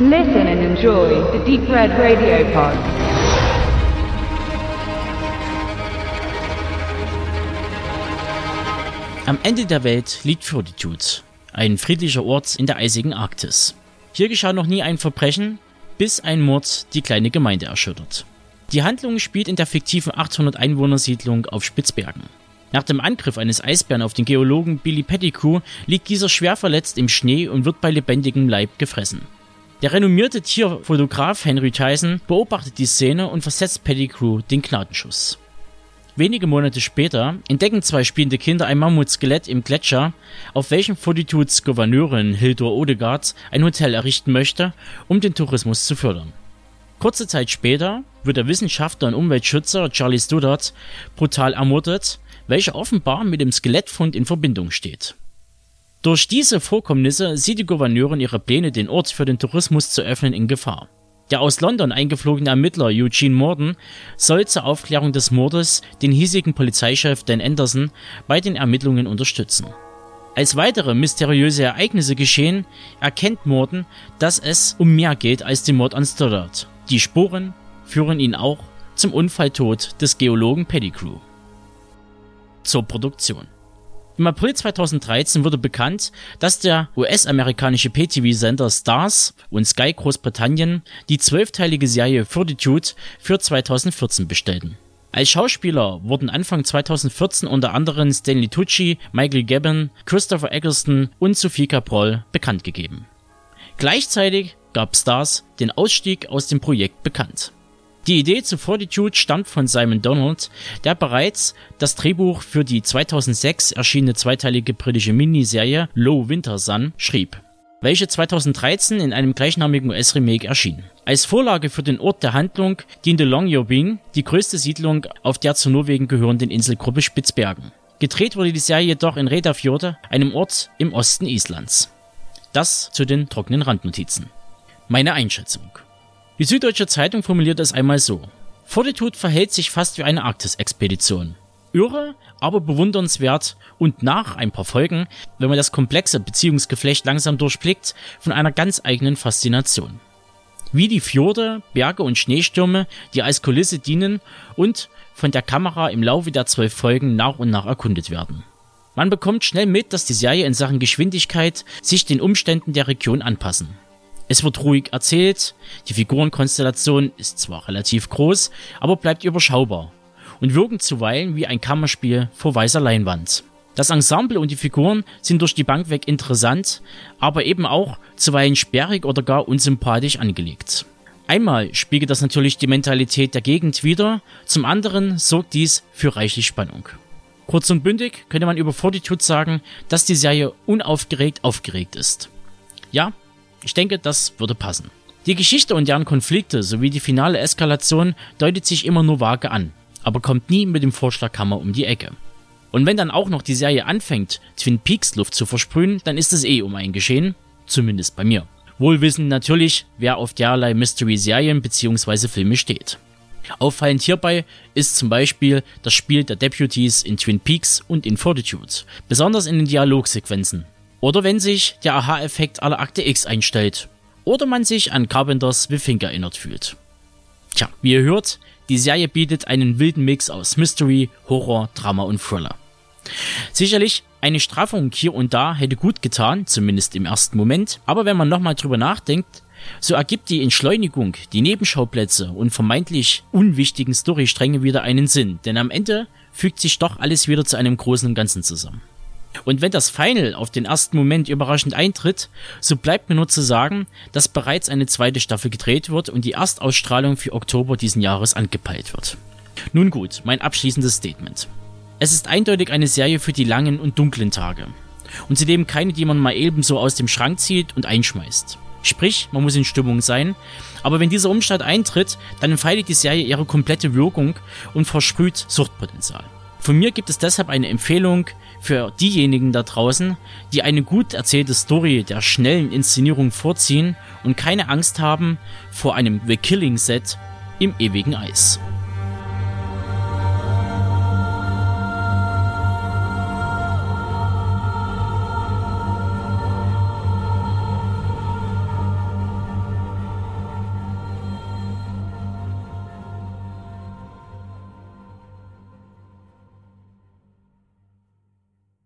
Listen and enjoy the Deep Red Radio Pod. Am Ende der Welt liegt Fortitude, ein friedlicher Ort in der eisigen Arktis. Hier geschah noch nie ein Verbrechen, bis ein Mord die kleine Gemeinde erschüttert. Die Handlung spielt in der fiktiven 800 Einwohnersiedlung auf Spitzbergen. Nach dem Angriff eines Eisbären auf den Geologen Billy Pettigrew liegt dieser schwer verletzt im Schnee und wird bei lebendigem Leib gefressen. Der renommierte Tierfotograf Henry Tyson beobachtet die Szene und versetzt Pettigrew den Gnadenschuss. Wenige Monate später entdecken zwei spielende Kinder ein Mammutskelett im Gletscher, auf welchem Fortitudes Gouverneurin Hildur Odegaard ein Hotel errichten möchte, um den Tourismus zu fördern. Kurze Zeit später wird der Wissenschaftler und Umweltschützer Charlie Stoddart brutal ermordet, welcher offenbar mit dem Skelettfund in Verbindung steht. Durch diese Vorkommnisse sieht die Gouverneurin ihre Pläne, den Ort für den Tourismus zu öffnen, in Gefahr. Der aus London eingeflogene Ermittler Eugene Morden soll zur Aufklärung des Mordes den hiesigen Polizeichef Dan Anderson bei den Ermittlungen unterstützen. Als weitere mysteriöse Ereignisse geschehen, erkennt Morden, dass es um mehr geht als den Mord an Stoddard. Die Spuren führen ihn auch zum Unfalltod des Geologen Pettigrew. Zur Produktion. Im April 2013 wurde bekannt, dass der US-amerikanische PTV-Sender Stars und Sky Großbritannien die zwölfteilige Serie Fortitude für 2014 bestellten. Als Schauspieler wurden Anfang 2014 unter anderem Stanley Tucci, Michael Gabon, Christopher Eccleston und Sophie Caprol bekannt gegeben. Gleichzeitig gab Stars den Ausstieg aus dem Projekt bekannt. Die Idee zu Fortitude stammt von Simon Donald, der bereits das Drehbuch für die 2006 erschienene zweiteilige britische Miniserie Low Winter Sun schrieb, welche 2013 in einem gleichnamigen US-Remake erschien. Als Vorlage für den Ort der Handlung diente Longyearbyen, die größte Siedlung auf der zu Norwegen gehörenden Inselgruppe Spitzbergen. Gedreht wurde die Serie jedoch in Redafjorde, einem Ort im Osten Islands. Das zu den trockenen Randnotizen. Meine Einschätzung. Die Süddeutsche Zeitung formuliert es einmal so. Fortitude verhält sich fast wie eine Arktis-Expedition. Irre, aber bewundernswert und nach ein paar Folgen, wenn man das komplexe Beziehungsgeflecht langsam durchblickt, von einer ganz eigenen Faszination. Wie die Fjorde, Berge und Schneestürme, die als Kulisse dienen und von der Kamera im Laufe der zwölf Folgen nach und nach erkundet werden. Man bekommt schnell mit, dass die Serie in Sachen Geschwindigkeit sich den Umständen der Region anpassen. Es wird ruhig erzählt, die Figurenkonstellation ist zwar relativ groß, aber bleibt überschaubar und wirken zuweilen wie ein Kammerspiel vor weißer Leinwand. Das Ensemble und die Figuren sind durch die Bank weg interessant, aber eben auch zuweilen sperrig oder gar unsympathisch angelegt. Einmal spiegelt das natürlich die Mentalität der Gegend wider, zum anderen sorgt dies für reichlich Spannung. Kurz und bündig könnte man über Fortitude sagen, dass die Serie unaufgeregt aufgeregt ist. Ja, ich denke, das würde passen. Die Geschichte und deren Konflikte sowie die finale Eskalation deutet sich immer nur vage an, aber kommt nie mit dem Vorschlaghammer um die Ecke. Und wenn dann auch noch die Serie anfängt, Twin Peaks Luft zu versprühen, dann ist es eh um ein Geschehen, zumindest bei mir. Wohlwissend natürlich, wer auf derlei Mystery-Serien bzw. Filme steht. Auffallend hierbei ist zum Beispiel das Spiel der Deputies in Twin Peaks und in Fortitude, besonders in den Dialogsequenzen, oder wenn sich der Aha-Effekt aller Akte X einstellt. Oder man sich an Carpenters The Fink erinnert fühlt. Tja, wie ihr hört, die Serie bietet einen wilden Mix aus Mystery, Horror, Drama und Thriller. Sicherlich, eine Straffung hier und da hätte gut getan, zumindest im ersten Moment, aber wenn man nochmal drüber nachdenkt, so ergibt die Entschleunigung, die Nebenschauplätze und vermeintlich unwichtigen Storystränge wieder einen Sinn, denn am Ende fügt sich doch alles wieder zu einem großen Ganzen zusammen. Und wenn das Final auf den ersten Moment überraschend eintritt, so bleibt mir nur zu sagen, dass bereits eine zweite Staffel gedreht wird und die Erstausstrahlung für Oktober diesen Jahres angepeilt wird. Nun gut, mein abschließendes Statement. Es ist eindeutig eine Serie für die langen und dunklen Tage. Und zudem keine, die man mal ebenso aus dem Schrank zieht und einschmeißt. Sprich, man muss in Stimmung sein, aber wenn dieser Umstand eintritt, dann entfaltet die Serie ihre komplette Wirkung und versprüht Suchtpotenzial. Von mir gibt es deshalb eine Empfehlung für diejenigen da draußen, die eine gut erzählte Story der schnellen Inszenierung vorziehen und keine Angst haben vor einem The Killing Set im ewigen Eis.